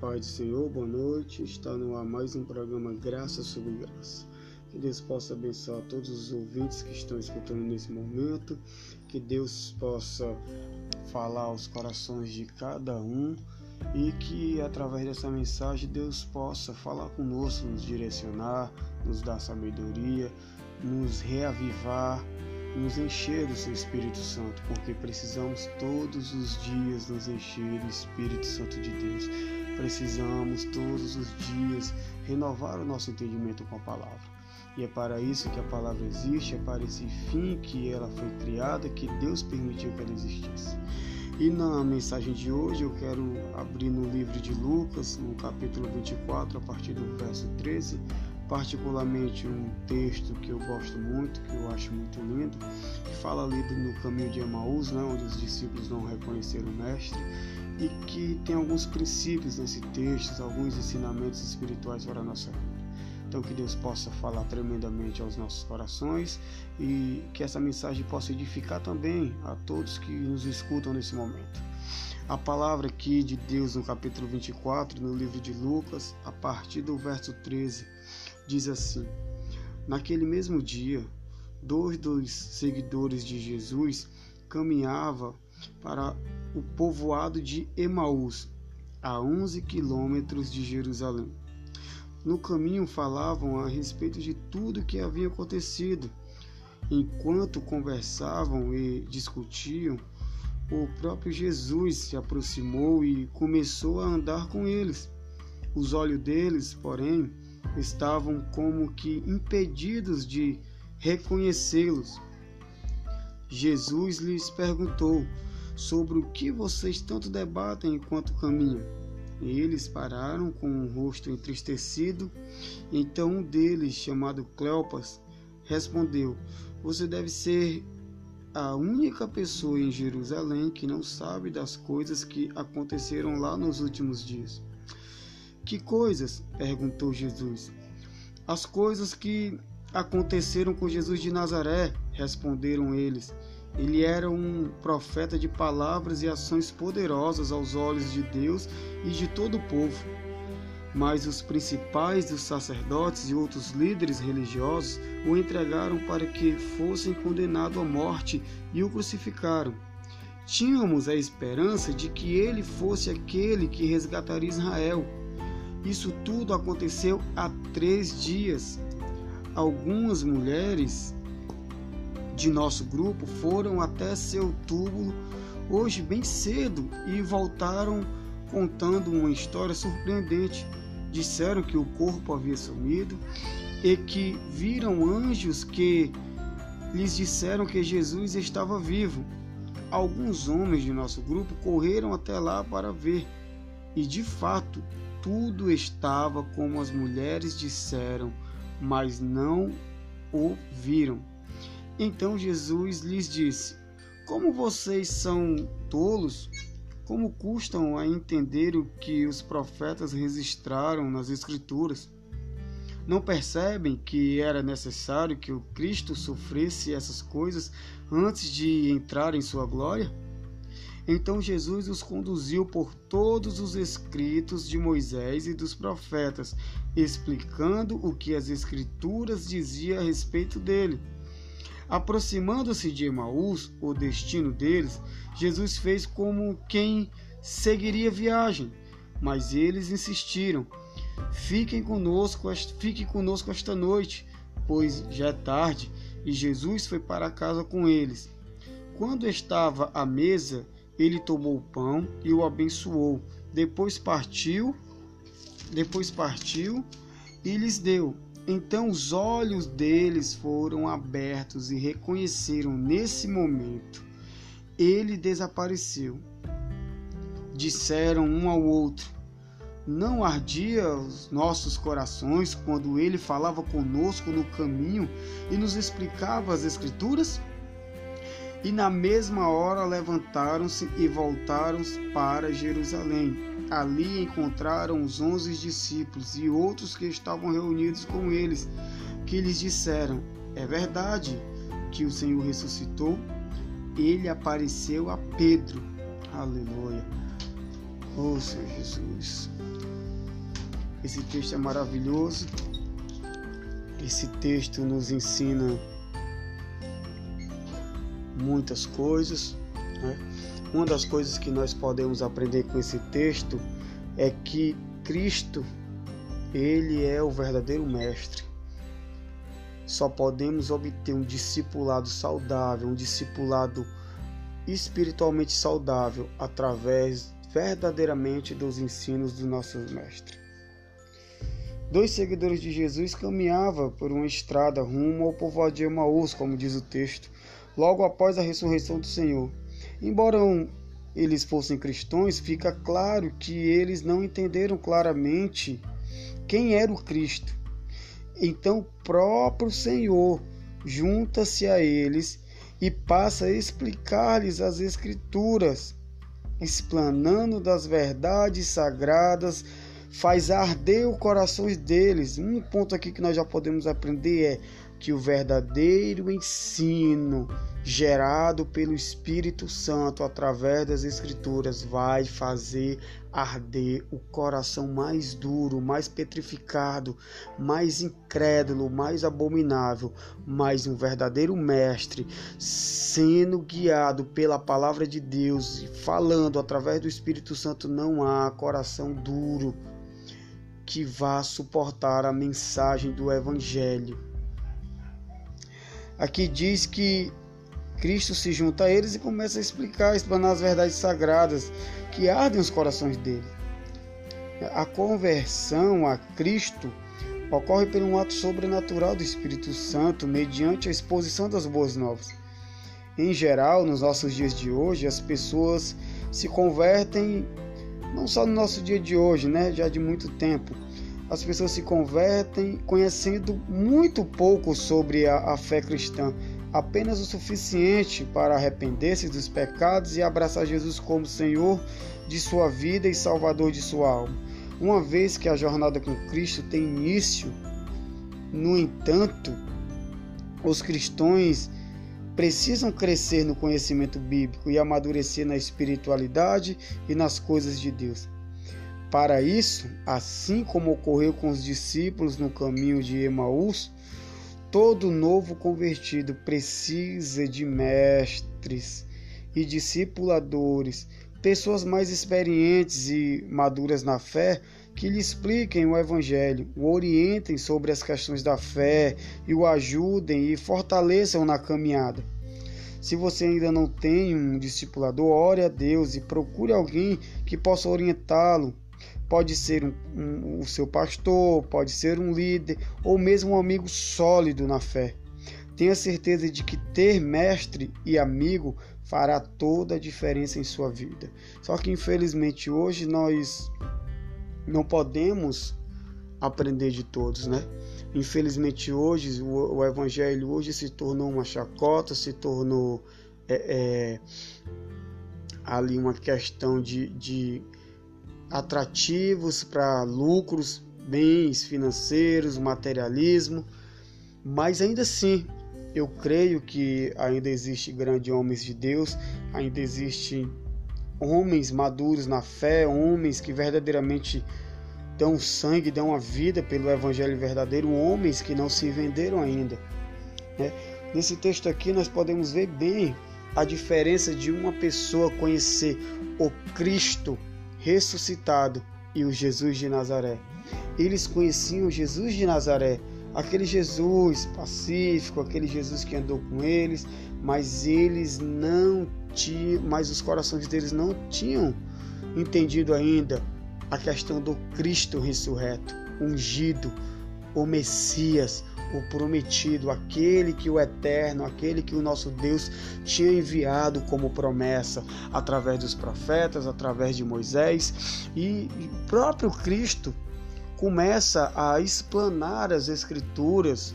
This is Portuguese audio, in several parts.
paz do Senhor, boa noite. Está no ar mais um programa Graça sobre Graça. Que Deus possa abençoar todos os ouvintes que estão escutando nesse momento. Que Deus possa falar aos corações de cada um e que através dessa mensagem Deus possa falar conosco, nos direcionar, nos dar sabedoria, nos reavivar, nos encher do seu Espírito Santo, porque precisamos todos os dias nos encher do Espírito Santo de Deus. Precisamos todos os dias renovar o nosso entendimento com a palavra. E é para isso que a palavra existe, é para esse fim que ela foi criada, que Deus permitiu que ela existisse. E na mensagem de hoje eu quero abrir no livro de Lucas, no capítulo 24, a partir do verso 13, particularmente um texto que eu gosto muito, que eu acho muito lindo, que fala ali no caminho de Emaús, né, onde os discípulos não reconheceram o mestre, e que tem alguns princípios nesse texto, alguns ensinamentos espirituais para a nossa vida. Então que Deus possa falar tremendamente aos nossos corações e que essa mensagem possa edificar também a todos que nos escutam nesse momento. A palavra aqui de Deus no capítulo 24, no livro de Lucas, a partir do verso 13, diz assim: Naquele mesmo dia, dois dos seguidores de Jesus caminhavam para o povoado de Emaús, a 11 quilômetros de Jerusalém. No caminho falavam a respeito de tudo o que havia acontecido. Enquanto conversavam e discutiam, o próprio Jesus se aproximou e começou a andar com eles. Os olhos deles, porém, estavam como que impedidos de reconhecê-los. Jesus lhes perguntou sobre o que vocês tanto debatem enquanto caminham. Eles pararam com o rosto entristecido. Então um deles, chamado Cleopas, respondeu: Você deve ser a única pessoa em Jerusalém que não sabe das coisas que aconteceram lá nos últimos dias. Que coisas? perguntou Jesus. As coisas que aconteceram com Jesus de Nazaré, responderam eles. Ele era um profeta de palavras e ações poderosas aos olhos de Deus e de todo o povo. Mas os principais dos sacerdotes e outros líderes religiosos o entregaram para que fosse condenado à morte e o crucificaram. Tínhamos a esperança de que ele fosse aquele que resgataria Israel. Isso tudo aconteceu há três dias. Algumas mulheres de nosso grupo foram até seu túmulo hoje bem cedo e voltaram contando uma história surpreendente. Disseram que o corpo havia sumido e que viram anjos que lhes disseram que Jesus estava vivo. Alguns homens de nosso grupo correram até lá para ver, e de fato tudo estava como as mulheres disseram, mas não o viram. Então Jesus lhes disse: Como vocês são tolos, como custam a entender o que os profetas registraram nas Escrituras? Não percebem que era necessário que o Cristo sofresse essas coisas antes de entrar em sua glória? Então Jesus os conduziu por todos os escritos de Moisés e dos profetas, explicando o que as Escrituras diziam a respeito dele. Aproximando-se de Emaús, o destino deles, Jesus fez como quem seguiria viagem, mas eles insistiram: Fiquem conosco, fique conosco esta noite, pois já é tarde, e Jesus foi para casa com eles. Quando estava à mesa, ele tomou o pão e o abençoou. Depois partiu, depois partiu e lhes deu. Então os olhos deles foram abertos e reconheceram nesse momento. Ele desapareceu. Disseram um ao outro: Não ardia os nossos corações quando ele falava conosco no caminho e nos explicava as Escrituras? E na mesma hora levantaram-se e voltaram para Jerusalém. Ali encontraram os onze discípulos e outros que estavam reunidos com eles, que lhes disseram: É verdade que o Senhor ressuscitou? Ele apareceu a Pedro. Aleluia. Oh, Senhor Jesus. Esse texto é maravilhoso. Esse texto nos ensina muitas coisas. Né? Uma das coisas que nós podemos aprender com esse texto é que Cristo, ele é o verdadeiro mestre. Só podemos obter um discipulado saudável, um discipulado espiritualmente saudável através verdadeiramente dos ensinos do nosso mestre. Dois seguidores de Jesus caminhavam por uma estrada rumo ao povoado de Emaús, como diz o texto, logo após a ressurreição do Senhor. Embora eles fossem cristãos, fica claro que eles não entenderam claramente quem era o Cristo. Então, o próprio Senhor junta-se a eles e passa a explicar-lhes as Escrituras, explanando das verdades sagradas faz arder o coração deles. Um ponto aqui que nós já podemos aprender é que o verdadeiro ensino gerado pelo Espírito Santo através das Escrituras vai fazer arder o coração mais duro, mais petrificado, mais incrédulo, mais abominável. Mas um verdadeiro mestre, sendo guiado pela palavra de Deus e falando através do Espírito Santo, não há coração duro que vá suportar a mensagem do Evangelho. Aqui diz que Cristo se junta a eles e começa a explicar, explanar as verdades sagradas que ardem os corações dele. A conversão a Cristo ocorre por um ato sobrenatural do Espírito Santo mediante a exposição das boas novas. Em geral, nos nossos dias de hoje, as pessoas se convertem não só no nosso dia de hoje, né, já de muito tempo. As pessoas se convertem conhecendo muito pouco sobre a, a fé cristã, apenas o suficiente para arrepender-se dos pecados e abraçar Jesus como Senhor de sua vida e Salvador de sua alma. Uma vez que a jornada com Cristo tem início, no entanto, os cristãos precisam crescer no conhecimento bíblico e amadurecer na espiritualidade e nas coisas de Deus. Para isso, assim como ocorreu com os discípulos no caminho de Emaús, todo novo convertido precisa de mestres e discipuladores, pessoas mais experientes e maduras na fé que lhe expliquem o Evangelho, o orientem sobre as questões da fé e o ajudem e fortaleçam na caminhada. Se você ainda não tem um discipulador, ore a Deus e procure alguém que possa orientá-lo. Pode ser um, um, o seu pastor, pode ser um líder ou mesmo um amigo sólido na fé. Tenha certeza de que ter mestre e amigo fará toda a diferença em sua vida. Só que infelizmente hoje nós não podemos aprender de todos, né? Infelizmente hoje o, o evangelho hoje se tornou uma chacota, se tornou é, é, ali uma questão de, de atrativos para lucros, bens financeiros, materialismo, mas ainda assim eu creio que ainda existe grandes homens de Deus, ainda existem homens maduros na fé, homens que verdadeiramente dão sangue, dão a vida pelo Evangelho verdadeiro, homens que não se venderam ainda. Né? Nesse texto aqui nós podemos ver bem a diferença de uma pessoa conhecer o Cristo ressuscitado e o Jesus de Nazaré. Eles conheciam Jesus de Nazaré, aquele Jesus pacífico, aquele Jesus que andou com eles, mas eles não tinham, mas os corações deles não tinham entendido ainda a questão do Cristo ressurreto, ungido, o Messias, o prometido, aquele que o eterno, aquele que o nosso Deus tinha enviado como promessa através dos profetas, através de Moisés, e o próprio Cristo começa a explanar as escrituras.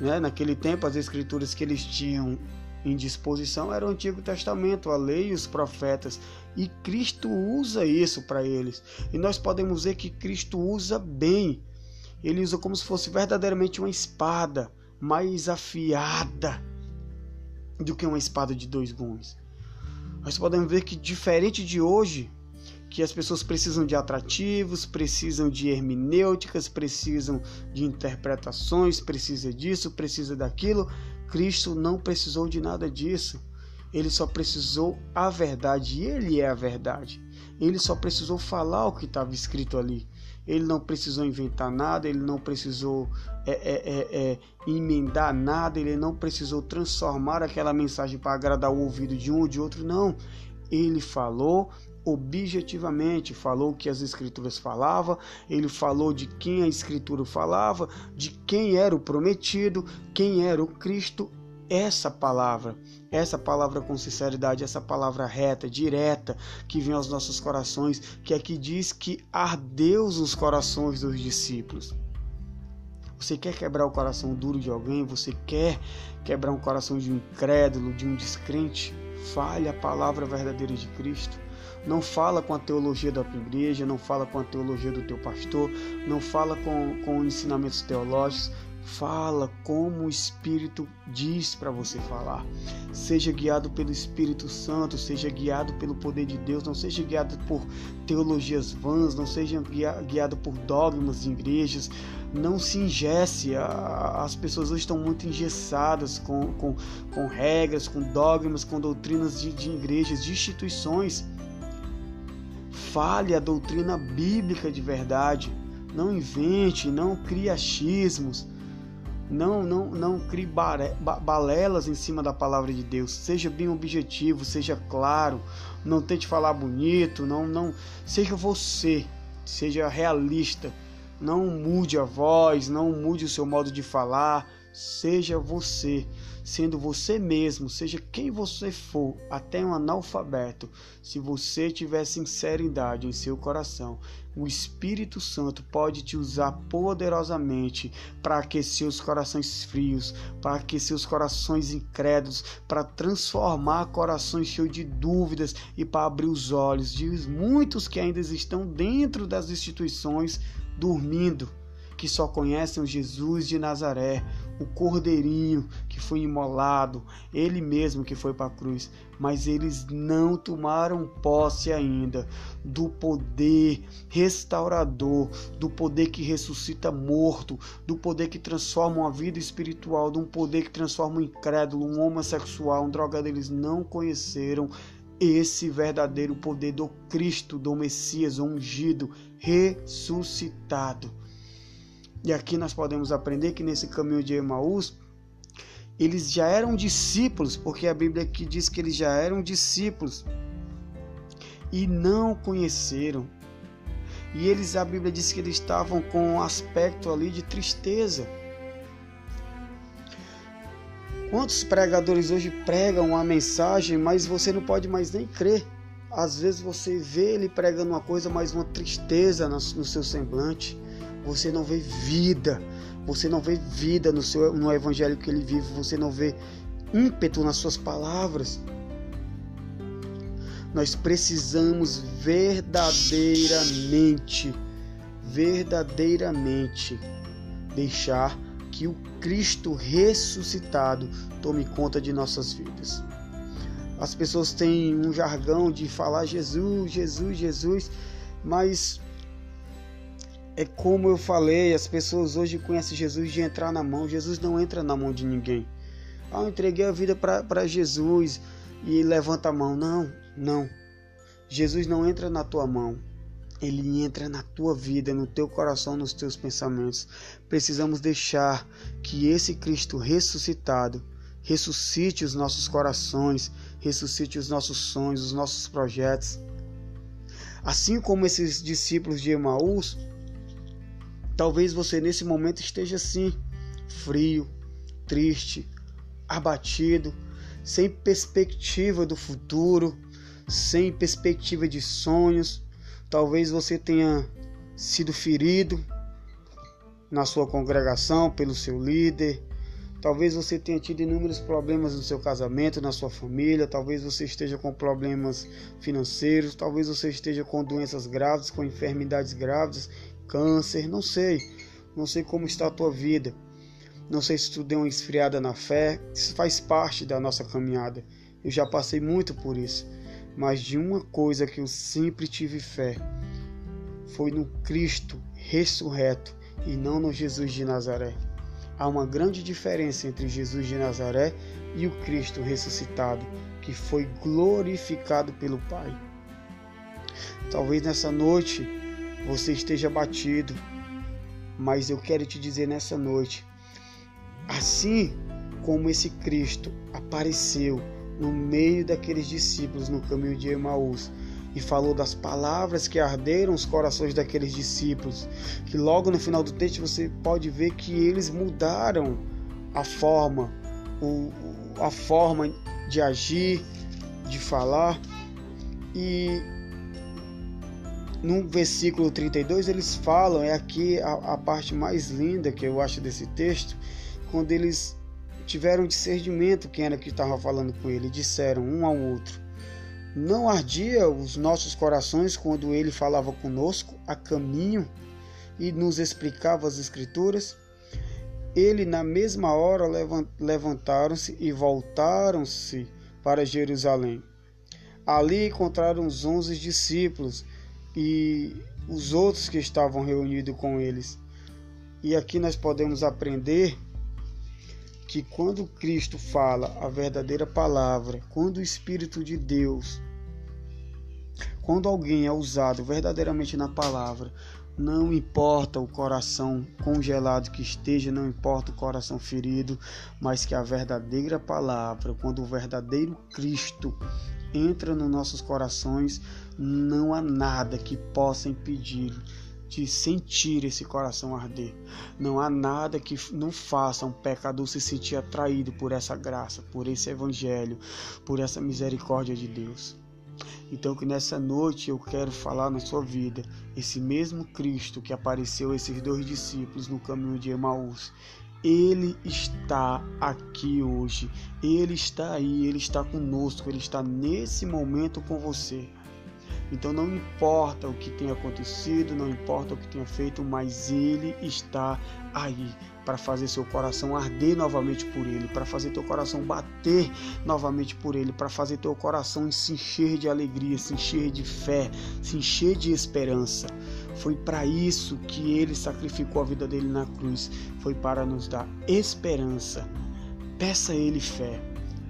Né? Naquele tempo, as escrituras que eles tinham em disposição era o Antigo Testamento, a lei e os profetas. E Cristo usa isso para eles. E nós podemos ver que Cristo usa bem. Ele usa como se fosse verdadeiramente uma espada mais afiada do que uma espada de dois gumes. Nós podemos ver que diferente de hoje, que as pessoas precisam de atrativos, precisam de hermenêuticas, precisam de interpretações, precisa disso, precisa daquilo. Cristo não precisou de nada disso. Ele só precisou a verdade, e ele é a verdade. Ele só precisou falar o que estava escrito ali. Ele não precisou inventar nada, ele não precisou é, é, é, é, emendar nada, ele não precisou transformar aquela mensagem para agradar o ouvido de um ou de outro, não. Ele falou objetivamente, falou o que as escrituras falavam, ele falou de quem a escritura falava, de quem era o prometido, quem era o Cristo, essa palavra, essa palavra com sinceridade, essa palavra reta, direta, que vem aos nossos corações, que aqui diz que ardeu os corações dos discípulos. Você quer quebrar o coração duro de alguém? Você quer quebrar o coração de um incrédulo, de um descrente? Fale a palavra verdadeira de Cristo. Não fala com a teologia da tua igreja, não fala com a teologia do teu pastor, não fala com, com ensinamentos teológicos, Fala como o Espírito diz para você falar. Seja guiado pelo Espírito Santo, seja guiado pelo poder de Deus, não seja guiado por teologias vãs, não seja guiado por dogmas de igrejas. Não se ingesse. As pessoas hoje estão muito engessadas com, com, com regras, com dogmas, com doutrinas de, de igrejas, de instituições. Fale a doutrina bíblica de verdade. Não invente, não crie achismos não, não, não crie balelas em cima da palavra de Deus. Seja bem objetivo, seja claro. Não tente falar bonito, não, não. Seja você, seja realista. Não mude a voz, não mude o seu modo de falar. Seja você sendo você mesmo, seja quem você for, até um analfabeto, se você tiver sinceridade em seu coração, o Espírito Santo pode te usar poderosamente para aquecer os corações frios, para aquecer os corações incrédulos, para transformar corações cheios de dúvidas e para abrir os olhos de muitos que ainda estão dentro das instituições dormindo que só conhecem Jesus de Nazaré, o Cordeirinho que foi imolado, ele mesmo que foi para a cruz, mas eles não tomaram posse ainda do poder restaurador, do poder que ressuscita morto, do poder que transforma uma vida espiritual, de um poder que transforma um incrédulo, um homossexual, um drogado. Eles não conheceram esse verdadeiro poder do Cristo, do Messias ungido, ressuscitado. E aqui nós podemos aprender que nesse caminho de Emaús, eles já eram discípulos, porque a Bíblia aqui diz que eles já eram discípulos e não conheceram. E eles, a Bíblia diz que eles estavam com um aspecto ali de tristeza. Quantos pregadores hoje pregam a mensagem, mas você não pode mais nem crer? Às vezes você vê ele pregando uma coisa, mas uma tristeza no seu semblante você não vê vida, você não vê vida no, seu, no evangelho que ele vive, você não vê ímpeto nas suas palavras. Nós precisamos verdadeiramente, verdadeiramente deixar que o Cristo ressuscitado tome conta de nossas vidas. As pessoas têm um jargão de falar Jesus, Jesus, Jesus, mas é como eu falei, as pessoas hoje conhecem Jesus de entrar na mão. Jesus não entra na mão de ninguém. Ah, eu entreguei a vida para Jesus e levanta a mão. Não, não. Jesus não entra na tua mão. Ele entra na tua vida, no teu coração, nos teus pensamentos. Precisamos deixar que esse Cristo ressuscitado ressuscite os nossos corações, ressuscite os nossos sonhos, os nossos projetos. Assim como esses discípulos de Emaús, Talvez você nesse momento esteja assim, frio, triste, abatido, sem perspectiva do futuro, sem perspectiva de sonhos. Talvez você tenha sido ferido na sua congregação pelo seu líder. Talvez você tenha tido inúmeros problemas no seu casamento, na sua família. Talvez você esteja com problemas financeiros. Talvez você esteja com doenças graves, com enfermidades graves câncer, não sei. Não sei como está a tua vida. Não sei se tu deu uma esfriada na fé. Isso faz parte da nossa caminhada. Eu já passei muito por isso. mas de uma coisa que eu sempre tive fé: foi no Cristo ressurreto e não no Jesus de Nazaré. Há uma grande diferença entre Jesus de Nazaré e o Cristo ressuscitado, que foi glorificado pelo Pai. Talvez nessa noite você esteja batido, mas eu quero te dizer nessa noite, assim como esse Cristo apareceu no meio daqueles discípulos no caminho de Emaús e falou das palavras que arderam os corações daqueles discípulos, que logo no final do texto você pode ver que eles mudaram a forma, o, a forma de agir, de falar. E no versículo 32 eles falam, é aqui a, a parte mais linda que eu acho desse texto, quando eles tiveram discernimento quem era que estava falando com ele, disseram um ao outro: Não ardia os nossos corações quando ele falava conosco a caminho e nos explicava as Escrituras? Ele, na mesma hora, levantaram-se e voltaram-se para Jerusalém. Ali encontraram os onze discípulos e os outros que estavam reunidos com eles. E aqui nós podemos aprender que quando Cristo fala a verdadeira palavra, quando o Espírito de Deus, quando alguém é usado verdadeiramente na palavra, não importa o coração congelado que esteja, não importa o coração ferido, mas que a verdadeira palavra, quando o verdadeiro Cristo entra nos nossos corações, não há nada que possa impedir de sentir esse coração arder. Não há nada que não faça um pecador se sentir atraído por essa graça, por esse evangelho, por essa misericórdia de Deus. Então que nessa noite eu quero falar na sua vida, esse mesmo Cristo que apareceu a esses dois discípulos no caminho de Emaús, ele está aqui hoje, ele está aí, ele está conosco, ele está nesse momento com você. Então não importa o que tenha acontecido, não importa o que tenha feito, mas Ele está aí para fazer seu coração arder novamente por Ele, para fazer teu coração bater novamente por Ele, para fazer teu coração se encher de alegria, se encher de fé, se encher de esperança. Foi para isso que Ele sacrificou a vida dele na cruz, foi para nos dar esperança. Peça a Ele fé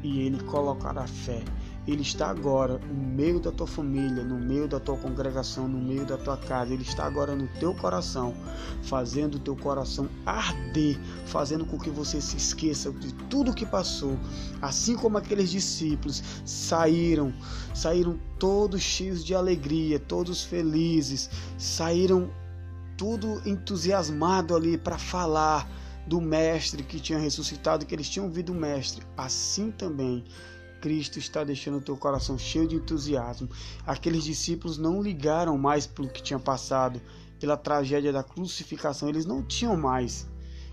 e Ele colocará fé ele está agora no meio da tua família, no meio da tua congregação, no meio da tua casa. Ele está agora no teu coração, fazendo o teu coração arder, fazendo com que você se esqueça de tudo que passou. Assim como aqueles discípulos saíram, saíram todos cheios de alegria, todos felizes, saíram tudo entusiasmado ali para falar do mestre que tinha ressuscitado, que eles tinham ouvido o mestre. Assim também Cristo está deixando o teu coração cheio de entusiasmo. Aqueles discípulos não ligaram mais pelo que tinha passado, pela tragédia da crucificação, eles não tinham mais.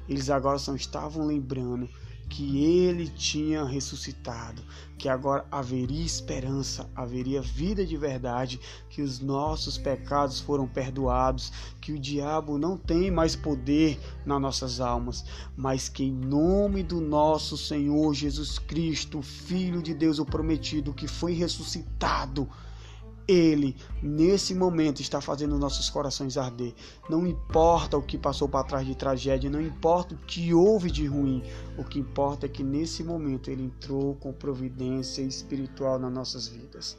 Eles agora só estavam lembrando que ele tinha ressuscitado, que agora haveria esperança, haveria vida de verdade, que os nossos pecados foram perdoados, que o diabo não tem mais poder nas nossas almas, mas que em nome do nosso Senhor Jesus Cristo, Filho de Deus, o prometido, que foi ressuscitado, ele, nesse momento, está fazendo nossos corações arder. Não importa o que passou para trás de tragédia, não importa o que houve de ruim, o que importa é que nesse momento Ele entrou com providência espiritual nas nossas vidas.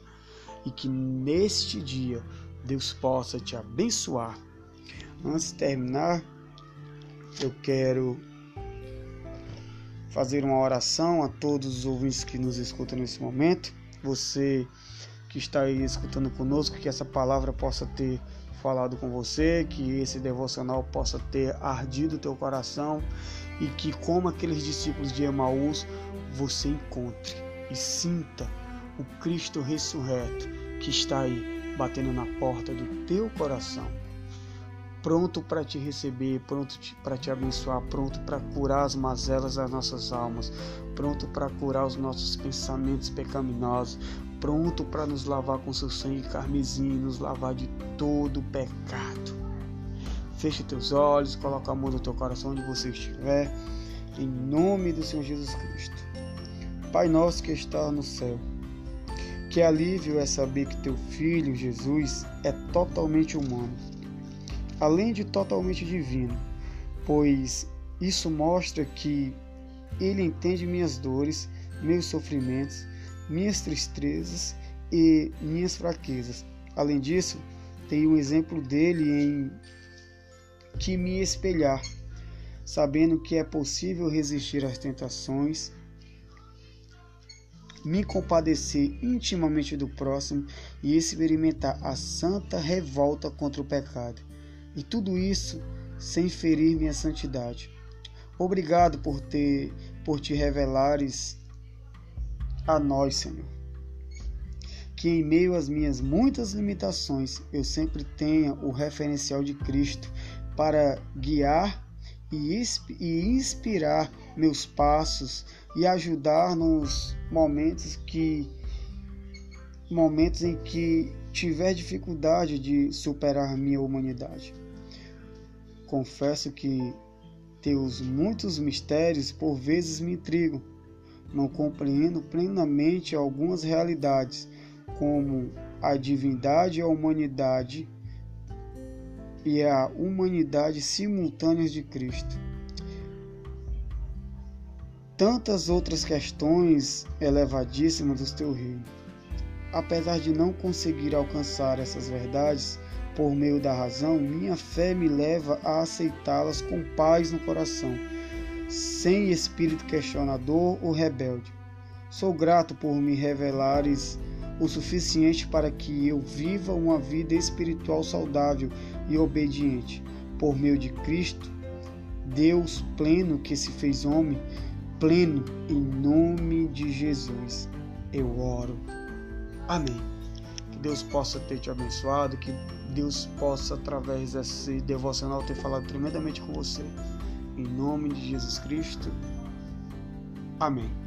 E que neste dia Deus possa te abençoar. Antes de terminar, eu quero fazer uma oração a todos os ouvintes que nos escutam nesse momento. Você que está aí escutando conosco, que essa palavra possa ter falado com você, que esse devocional possa ter ardido teu coração e que, como aqueles discípulos de Emaús, você encontre e sinta o Cristo ressurreto que está aí batendo na porta do teu coração, pronto para te receber, pronto para te abençoar, pronto para curar as mazelas das nossas almas, pronto para curar os nossos pensamentos pecaminosos, pronto para nos lavar com seu sangue carmesim, nos lavar de todo pecado. Feche teus olhos, coloca a mão no teu coração onde você estiver, em nome do Senhor Jesus Cristo. Pai nosso que está no céu, Que alívio é saber que teu filho, Jesus, é totalmente humano, além de totalmente divino, pois isso mostra que ele entende minhas dores, meus sofrimentos, minhas tristezas e minhas fraquezas. Além disso, tenho um exemplo dele em que me espelhar, sabendo que é possível resistir às tentações, me compadecer intimamente do próximo e experimentar a santa revolta contra o pecado. E tudo isso sem ferir minha santidade. Obrigado por ter por te revelares a nós, Senhor. Que em meio às minhas muitas limitações eu sempre tenha o referencial de Cristo para guiar e inspirar meus passos e ajudar nos momentos que momentos em que tiver dificuldade de superar minha humanidade. Confesso que teus muitos mistérios por vezes me intrigam. Não compreendo plenamente algumas realidades, como a divindade e a humanidade e a humanidade simultâneas de Cristo. Tantas outras questões elevadíssimas do teu reino. Apesar de não conseguir alcançar essas verdades por meio da razão, minha fé me leva a aceitá-las com paz no coração, sem espírito questionador ou rebelde. Sou grato por me revelares o suficiente para que eu viva uma vida espiritual saudável e obediente. Por meio de Cristo, Deus pleno que se fez homem, pleno em nome de Jesus. Eu oro. Amém. Deus possa ter te abençoado, que Deus possa, através desse devocional, ter falado tremendamente com você. Em nome de Jesus Cristo. Amém.